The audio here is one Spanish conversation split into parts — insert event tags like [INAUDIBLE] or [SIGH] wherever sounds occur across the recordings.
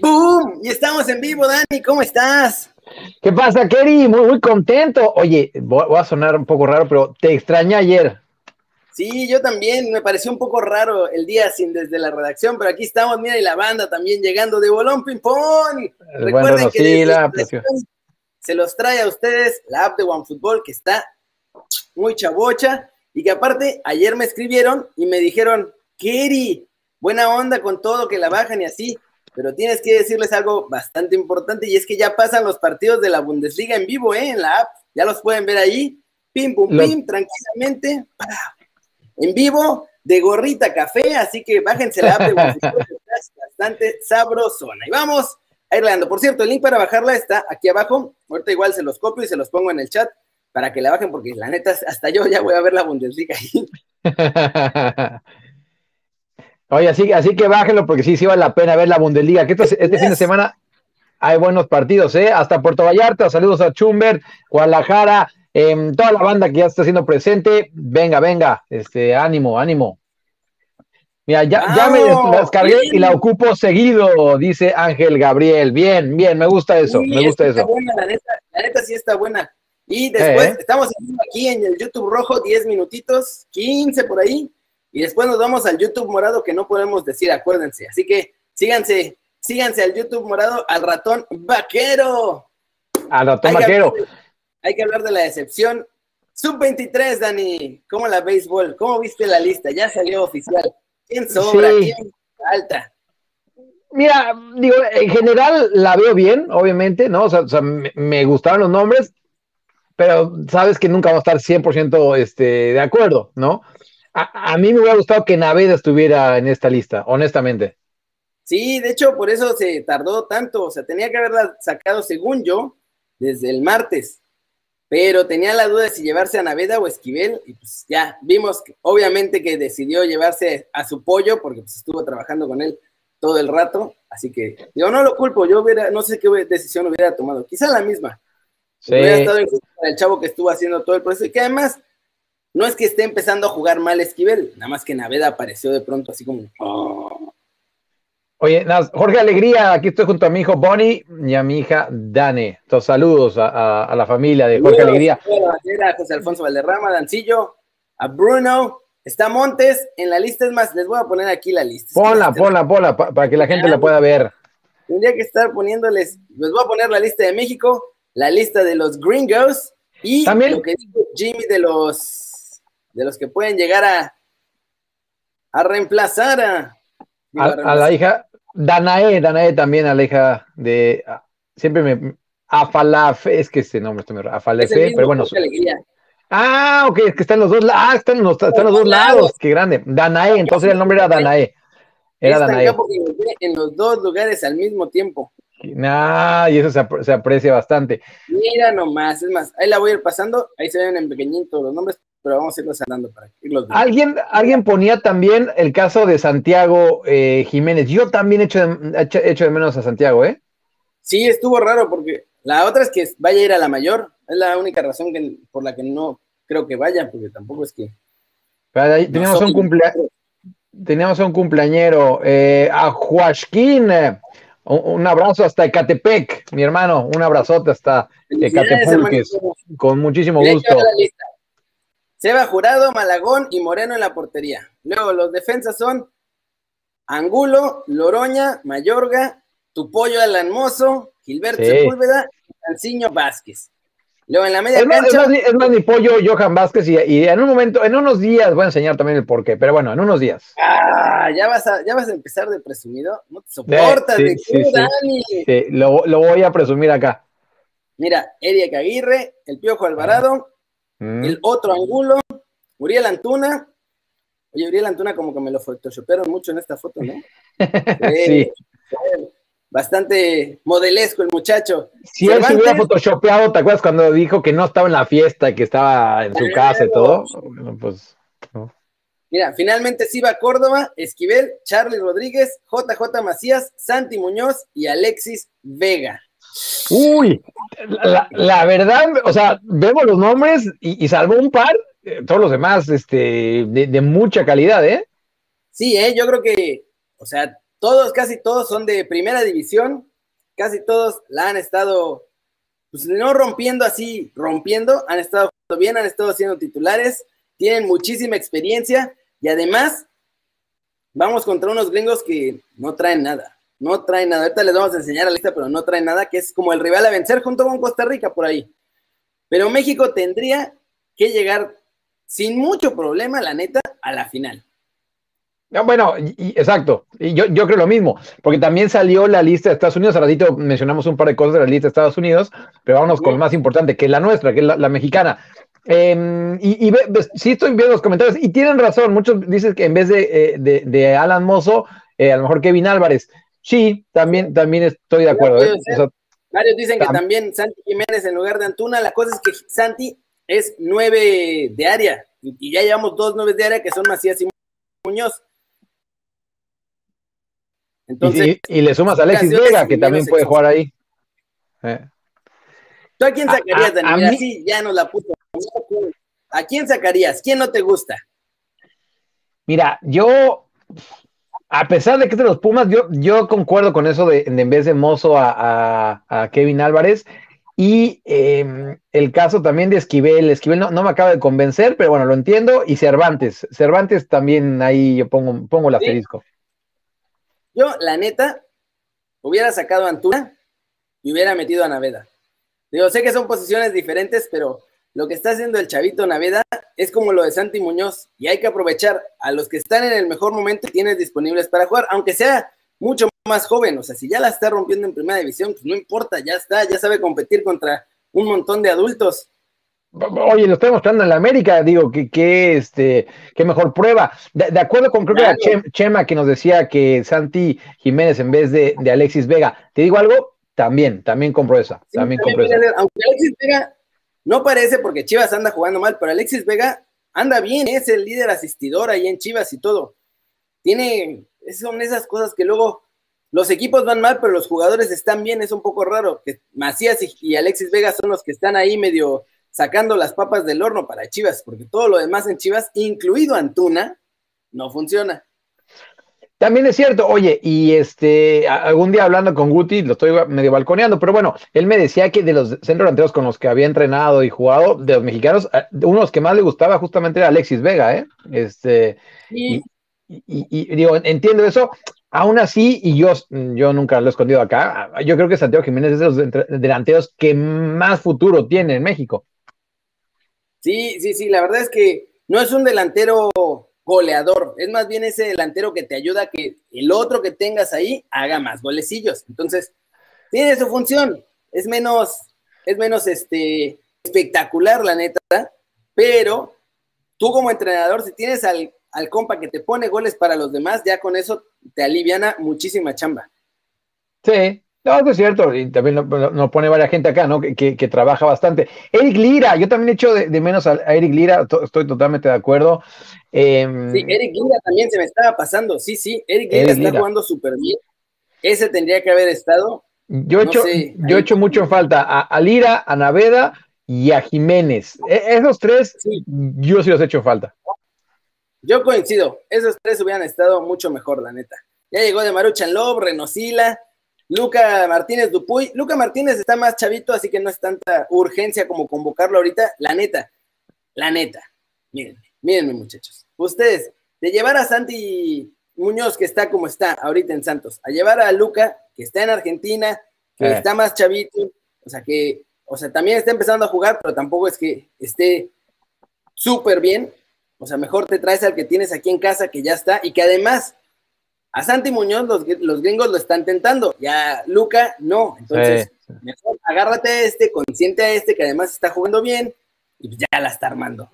¡Boom! Y estamos en vivo, Dani, ¿cómo estás? ¿Qué pasa, Kerry? Muy, muy contento. Oye, voy a sonar un poco raro, pero te extrañé ayer. Sí, yo también, me pareció un poco raro el día sin desde la redacción, pero aquí estamos, mira, y la banda también llegando de Bolón Ping Pong. Recuerden que sí, la se los trae a ustedes la app de OneFootball que está muy chabocha y que aparte ayer me escribieron y me dijeron, Kerry, buena onda con todo, que la bajan y así, pero tienes que decirles algo bastante importante y es que ya pasan los partidos de la Bundesliga en vivo, ¿eh? En la app, ya los pueden ver ahí, pim, pum, pim, tranquilamente, en vivo, de gorrita café, así que bájense la app de [LAUGHS] bastante sabrosona. Y vamos a ir Por cierto, el link para bajarla está aquí abajo, ahorita igual se los copio y se los pongo en el chat para que la bajen, porque la neta, hasta yo ya voy a ver la Bundesliga ahí. [LAUGHS] Oye, así, así que bájenlo porque sí, sí vale la pena ver la Bundesliga. Que este, fin de semana hay buenos partidos, ¿eh? Hasta Puerto Vallarta, saludos a Chumber, Guadalajara, em, toda la banda que ya está siendo presente. Venga, venga, este, ánimo, ánimo. Mira, ya, ya me descargué y la ocupo seguido, dice Ángel Gabriel. Bien, bien, me gusta eso, me gusta eso. Buena, la, neta, la neta sí está buena. Y después eh. estamos aquí en el YouTube rojo, 10 minutitos, 15 por ahí. Y después nos vamos al YouTube morado que no podemos decir, acuérdense. Así que síganse, síganse al YouTube morado, al ratón vaquero. Al ratón vaquero. hay que hablar de la decepción. Sub-23, Dani, ¿cómo la béisbol? ¿Cómo viste la lista? Ya salió oficial. ¿Quién sobra? ¿Quién falta? Mira, digo, en general la veo bien, obviamente, ¿no? O sea, me, me, gustaron los nombres, pero sabes que nunca vamos a estar 100% este, de acuerdo, ¿no? A, mí me hubiera gustado que Naveda estuviera en esta lista, honestamente. Sí, de hecho, por eso se tardó tanto. O sea, tenía que haberla sacado, según yo, desde el martes. Pero tenía la duda de si llevarse a Naveda o Esquivel. Y pues ya vimos, que, obviamente, que decidió llevarse a su pollo, porque pues, estuvo trabajando con él todo el rato. Así que, yo no lo culpo. Yo hubiera, no sé qué decisión hubiera tomado. Quizá la misma. Sí. Hubiera estado en el chavo que estuvo haciendo todo el proceso. Y que además no es que esté empezando a jugar mal Esquivel, nada más que Naveda apareció de pronto así como. Oh". Oye, Jorge Alegría, aquí estoy junto a mi hijo Bonnie y a mi hija Dane. Entonces, saludos a, la familia de Jorge Alegría. A José Alfonso Valderrama, Dancillo, a Bruno, está Montes en la lista. Es más, les voy a poner aquí la lista. Ponla, ponla, ponla, para que la gente la pueda ver. Tendría que estar poniéndoles, les voy a poner la lista de México, la lista de los Gringos y ¿También? lo que dijo Jimmy de los de los que pueden llegar a, a reemplazar a, a, la hija Danae, Danae también a la hija de siempre me Afalafe, es que ese nombre está muy Afalafe, pero bueno. Ah, ok, es que están los dos lados, ah, están, los, están los dos lados, qué grande. Danae, entonces el nombre era Danae. Era Danae. En los dos lugares al mismo tiempo. Nah, y eso se, se, aprecia bastante. Mira nomás, es más, ahí la voy a ir pasando, ahí se ven en pequeñito los nombres, pero vamos a irlos hablando para irlos ¿Alguien, alguien ponía también el caso de Santiago eh, Jiménez. Yo también he hecho, de, hecho de menos a Santiago, ¿eh? Sí, estuvo raro porque la otra es que vaya a ir a la mayor. Es la única razón que, por la que no creo que vaya, porque tampoco es que. teníamos, un cumplea... teníamos un cumpleañero, eh, a Joaquín. Un, abrazo hasta Ecatepec, mi hermano. Un abrazote hasta Ecatepec, con muchísimo gusto. Seba Jurado, Malagón y Moreno en la portería. Luego los defensas son Angulo, Loroña, Mayorga, Tupollo Alanmoso, Gilberto Sepúlveda y Canciño Vázquez. Luego en la media es cancha. es, más, mi pollo, Johan Vázquez, y, en un momento, en unos días voy a enseñar también el porqué, pero bueno, en unos días. Ah, ya vas a, ya vas a empezar de presumido. No te soportas de sí, Dani. Sí, lo, lo, voy a presumir acá. Mira, Eric Aguirre, el Piojo Alvarado, Mm. El otro ángulo, Uriel Antuna. Oye, Uriel Antuna como que me lo photoshopearon mucho en esta foto, ¿no? [LAUGHS] sí. Bastante modelesco el muchacho. Si él se hubiera photoshopeado, ¿te acuerdas cuando dijo que no estaba en la fiesta, que estaba en su casa y todo? Bueno, pues. Mira, finalmente sí va Córdoba, Esquivel, Charlie Rodríguez, JJ Macías, Santi Muñoz y Alexis Vega. Uy, la, verdad, o sea, vemos los nombres y, salvo un par, eh, todos los demás, este, de, mucha calidad, ¿eh? Sí, ¿eh? yo creo que, o sea, todos, casi todos son de primera división, casi todos la han estado, pues no rompiendo así, rompiendo, han estado bien, han estado siendo titulares, tienen muchísima experiencia y además vamos contra unos gringos que no traen nada, no traen nada. Ahorita les vamos a enseñar la lista, pero no traen nada, que es como el rival a vencer junto con Costa Rica por ahí. Pero México tendría que llegar sin mucho problema, la neta, a la final. bueno, exacto. Y yo, yo creo lo mismo, porque también salió la lista de Estados Unidos. Al ratito mencionamos un par de cosas de la lista de Estados Unidos, pero vámonos con lo más importante, que es la nuestra, que es la, mexicana. Em, y, y sí estoy viendo los comentarios, y tienen razón. Muchos dicen que en vez de, eh, Alan Mozo, eh, a lo mejor Kevin Álvarez. Sí, también, también estoy de acuerdo. ¿eh? Varios dicen que también Santi Jiménez en lugar de Antuna. La cosa es que Santi es nueve de área y ya llevamos dos nueve de área que son Macías y Muñoz. Entonces, y, le sumas a Alexis Vega, que también puede jugar ahí. Eh. ¿Tú a quién sacarías, Dani? Así ya nos la puso. ¿A quién sacarías? ¿Quién no te gusta? Mira, yo a pesar de que es de los Pumas, yo, yo concuerdo con eso de, en vez de Mozo a, Kevin Álvarez. Y em, el caso también de Esquivel. Esquivel no, me acaba de convencer, pero bueno, lo entiendo. Y Cervantes. Cervantes también ahí yo pongo, pongo el asterisco. Yo, la neta, hubiera sacado a Antuna y hubiera metido a Naveda. Digo, sé que son posiciones diferentes, pero lo que está haciendo el chavito Naveda es como lo de Santi Muñoz y hay que aprovechar a los que están en el mejor momento y tienes disponibles para jugar, aunque sea mucho más joven, o sea, si ya la está rompiendo en primera división, pues no importa, ya está, ya sabe competir contra un montón de adultos. Oye, lo estoy mostrando en la América, digo, que, que este, qué mejor prueba. De, acuerdo con creo que era Chema que nos decía que Santi Jiménez en vez de, Alexis Vega. ¿Te digo algo? También, también compro esa. también, compro esa. Aunque Alexis Vega no parece porque Chivas anda jugando mal, pero Alexis Vega anda bien, es el líder asistidor ahí en Chivas y todo. Tiene, son esas cosas que luego los equipos van mal, pero los jugadores están bien, es un poco raro. Que Macías y, Alexis Vega son los que están ahí medio sacando las papas del horno para Chivas, porque todo lo demás en Chivas, incluido Antuna, no funciona. También es cierto, oye, y este, algún día hablando con Guti, lo estoy medio balconeando, pero bueno, él me decía que de los centros delanteros con los que había entrenado y jugado, de los mexicanos, uno de los que más le gustaba justamente era Alexis Vega, ¿eh? Este, y, digo, entiendo eso, aún así, y yo, yo nunca lo he escondido acá, yo creo que Santiago Jiménez es de los delanteros que más futuro tiene en México. Sí, sí, sí, la verdad es que no es un delantero goleador, es más bien ese delantero que te ayuda a que el otro que tengas ahí haga más golecillos. Entonces, tiene su función, es menos, es menos este, espectacular, la neta, pero tú como entrenador, si tienes al, al compa que te pone goles para los demás, ya con eso te aliviana muchísima chamba. Sí, no, eso es cierto, y también nos pone varias gente acá, ¿no? Que, que, trabaja bastante. Eric Lira, yo también he hecho de, menos a, Eric Lira, estoy totalmente de acuerdo. Em, sí, Eric Lira también se me estaba pasando, sí, sí, Eric Lira está jugando súper bien. Ese tendría que haber estado. Yo he hecho, yo he hecho mucho en falta a, Lira, a Naveda y a Jiménez. E, esos tres, yo sí los he hecho falta. Yo coincido, esos tres hubieran estado mucho mejor, la neta. Ya llegó de Maruchan Love, Renosila Luca Martínez Dupuy. Luca Martínez está más chavito, así que no es tanta urgencia como convocarlo ahorita. La neta, la neta. Mírenme, mírenme, muchachos. Ustedes, de llevar a Santi Muñoz, que está como está ahorita en Santos, a llevar a Luca, que está en Argentina, que eh. está más chavito, o sea que, o sea, también está empezando a jugar, pero tampoco es que esté súper bien. O sea, mejor te traes al que tienes aquí en casa, que ya está, y que además a Santi Muñoz los, gringos lo están tentando, ya Luca no. Entonces, mejor agárrate a este, consiente a este que además está jugando bien y ya la está armando.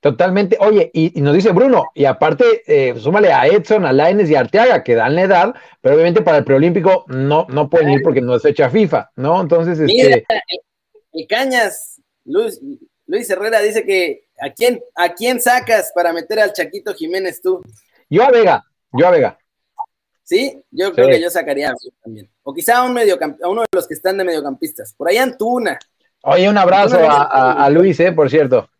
Totalmente. Oye, y, nos dice Bruno, y aparte, eh, súmale a Edson, a Laines y a Arteaga, que dan la edad, pero obviamente para el preolímpico no, no pueden ir porque no es fecha FIFA, ¿no? Entonces, este... el, Cañas, Luis, Luis Herrera dice que ¿a quién, ¿a quién sacas para meter al Chaquito Jiménez tú? Yo a Vega, yo a Vega. Sí, yo creo que yo sacaría a también. O quizá a, un a uno de los que están de mediocampistas. Por ahí Antuna. Oye, un abrazo a, Luis, eh, por cierto.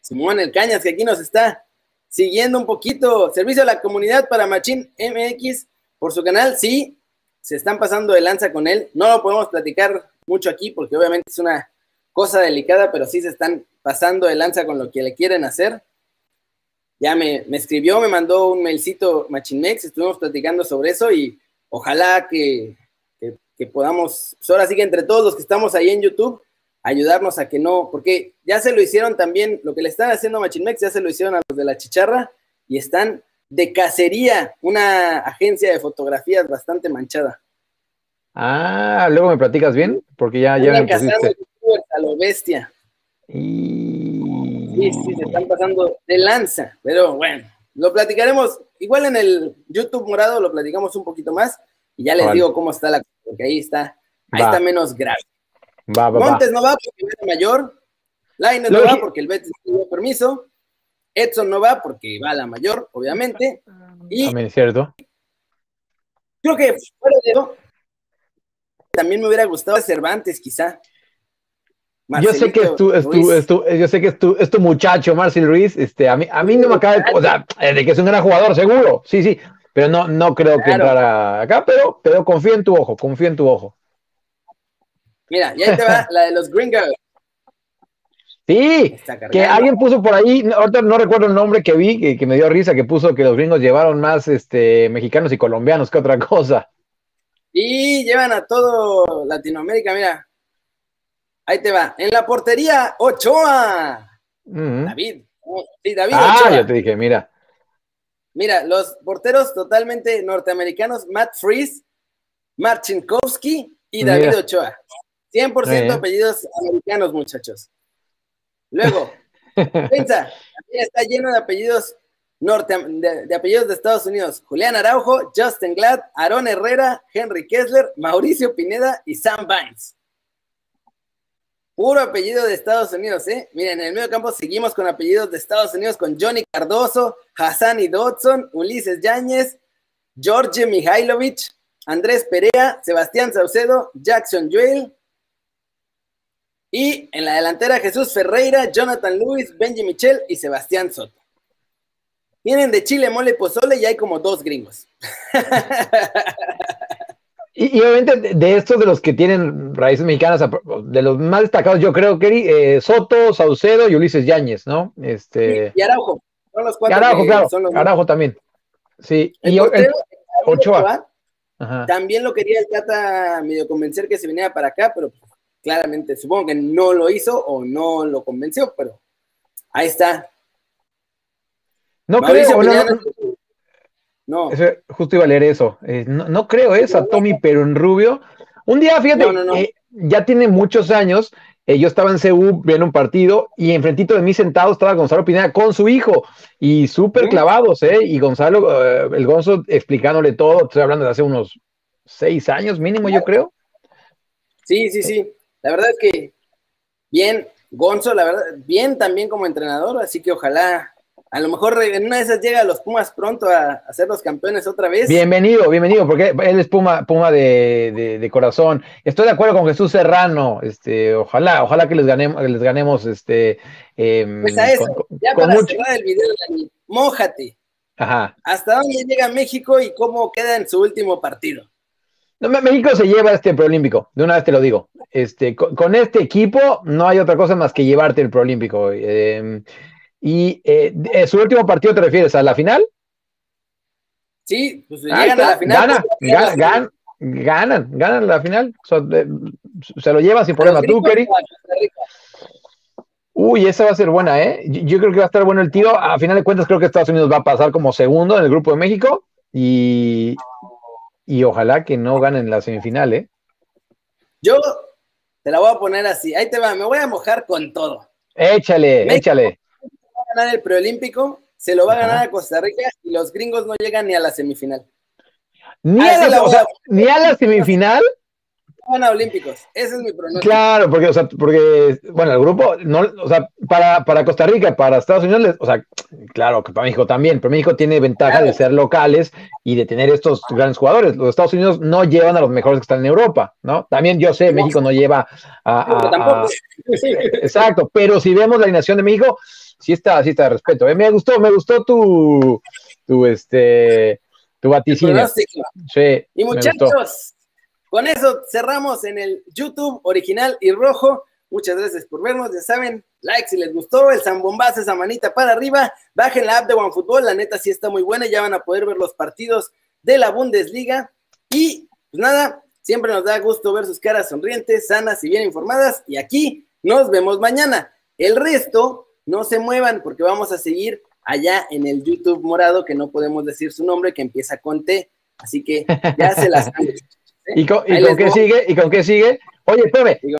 Simón El Cañas, que aquí nos está siguiendo un poquito. Servicio a la comunidad para Machín MX. por su canal, sí, se están pasando de lanza con él. No lo podemos platicar mucho aquí porque obviamente es una cosa delicada, pero sí se están pasando de lanza con lo que le quieren hacer. Ya me, escribió, me mandó un mailcito Machinmex, estuvimos platicando sobre eso y ojalá que, que, podamos, pues ahora sí que entre todos los que estamos ahí en YouTube, ayudarnos a que no, porque ya se lo hicieron también, lo que le están haciendo a Machinmex, ya se lo hicieron a los de la chicharra y están de cacería, una agencia de fotografías bastante manchada. Ah, luego me platicas bien, porque ya, ya me pusiste. a lo bestia. Y... Sí, sí, se están pasando de lanza, pero bueno, lo platicaremos, igual en el YouTube morado lo platicamos un poquito más y ya les digo cómo está la cosa, porque ahí está, ahí está menos grave. Va, va, Montes no va porque es mayor, Laines no va porque el Betis no dio permiso, Edson no va porque va a la mayor, obviamente. Y también es cierto. Creo que fuera de también me hubiera gustado Cervantes, quizá. Yo sé que es tu, es tu, es tu, yo sé que es tu, es tu muchacho, Marcel Ruiz. Este, a mí, a mí no me acaba de, o sea, de que es un gran jugador, seguro, sí, sí, pero no, no creo que entrara acá, pero, pero confío en tu ojo, confío en tu ojo. Mira, y ahí te va [LAUGHS] la de los Gringos. Sí, que alguien puso por ahí, ahorita no recuerdo el nombre que vi, que, me dio risa, que puso que los gringos llevaron más este, mexicanos y colombianos que otra cosa. Y llevan a todo Latinoamérica, mira. Ahí te va. En la portería, Ochoa. David. Sí, David ah, Ochoa. ya te dije, mira. Mira, los porteros totalmente norteamericanos, Matt Freeze, Marchinkowski y David Ochoa. 100% apellidos americanos, muchachos. Luego, [LAUGHS] piensa, está lleno de apellidos norte, de, apellidos de Estados Unidos. Julián Araujo, Justin Glad, Aaron Herrera, Henry Kessler, Mauricio Pineda y Sam Vines. Puro apellido de Estados Unidos, ¿eh? Miren, en el medio campo seguimos con apellidos de Estados Unidos con Johnny Cardoso, Hassani Dodson, Ulises Yáñez, George Mihailovich, Andrés Perea, Sebastián Saucedo, Jackson Joel, y en la delantera Jesús Ferreira, Jonathan Luis, Benji Michel y Sebastián Soto. Vienen de Chile, mole, pozole y hay como dos gringos. [LAUGHS] Y, obviamente de estos de los que tienen raíces mexicanas, de los más destacados, yo creo que eh, Soto, Saucedo y Ulises Yáñez, ¿no? Este... Y, Araujo. Son los cuatro. Araujo, claro. Araujo también. Sí. y Ochoa. También lo quería el Tata medio convencer que se viniera para acá, pero claramente supongo que no lo hizo o no lo convenció, pero ahí está. No creo, no, justo iba a leer eso. Eh, no, creo eso, a Tommy, pero en rubio. Un día, fíjate, eh, ya tiene muchos años. Eh, yo estaba en CU viendo un partido y enfrentito de mí sentado estaba Gonzalo Pineda con su hijo y súper clavados, ¿eh? Y Gonzalo, el Gonzo explicándole todo. Estoy hablando de hace unos seis años mínimo, yo creo. Sí, sí, sí. La verdad es que bien, Gonzo, la verdad, bien también como entrenador, así que ojalá, a lo mejor en una de esas llega a los Pumas pronto a, ser los campeones otra vez. Bienvenido, bienvenido, porque él es Puma, Puma de, corazón. Estoy de acuerdo con Jesús Serrano, este, ojalá, ojalá que les ganemos, les ganemos, este. Em, pues a eso, ya para cerrar el video, Dani, mójate. Ajá. ¿Hasta dónde llega México y cómo queda en su último partido? México se lleva este preolímpico, de una vez te lo digo. Este, con, este equipo no hay otra cosa más que llevarte el preolímpico. Em, y eh, eh, su último partido te refieres a la final? Sí, pues llegan a la final. Gana, ganan, ganan la final. se lo llevan sin problema. Tú, Kerry. Uy, esa va a ser buena, ¿eh? Yo, creo que va a estar bueno el tiro. A final de cuentas, creo que Estados Unidos va a pasar como segundo en el grupo de México. Y, y ojalá que no ganen la semifinal, ¿eh? Yo te la voy a poner así. Ahí te va, me voy a mojar con todo. Échale, échale. A ganar el preolímpico, se lo va a ganar a Costa Rica y los gringos no llegan ni a la semifinal. Ni, a la, ni a la semifinal van a Olímpicos. Ese es mi pronóstico. Claro, porque, o sea, porque, bueno, el grupo, no, o sea, para, para Costa Rica, para Estados Unidos, o sea, claro que para México también, pero México tiene ventaja de ser locales y de tener estos grandes jugadores. Los Estados Unidos no llevan a los mejores que están en Europa, ¿no? También yo sé, México no lleva a. [LAUGHS] exacto, pero si vemos la alineación de México, sí está, sí está de respeto. ¿eh? Me gustó, me gustó tu, tu, este, Tu vaticinio. Sí, y muchachos, con eso cerramos en el YouTube original y rojo. Muchas gracias por vernos. Ya saben, like si les gustó, el zambombazo, esa manita para arriba. Bajen la app de OneFootball, la neta sí está muy buena. Ya van a poder ver los partidos de la Bundesliga. Y pues nada, siempre nos da gusto ver sus caras sonrientes, sanas y bien informadas. Y aquí nos vemos mañana. El resto, no se muevan porque vamos a seguir allá en el YouTube morado, que no podemos decir su nombre, que empieza con T. Así que ya se las [LAUGHS] ¿Y con, qué sigue? ¿Y con qué sigue? Oye, espérame,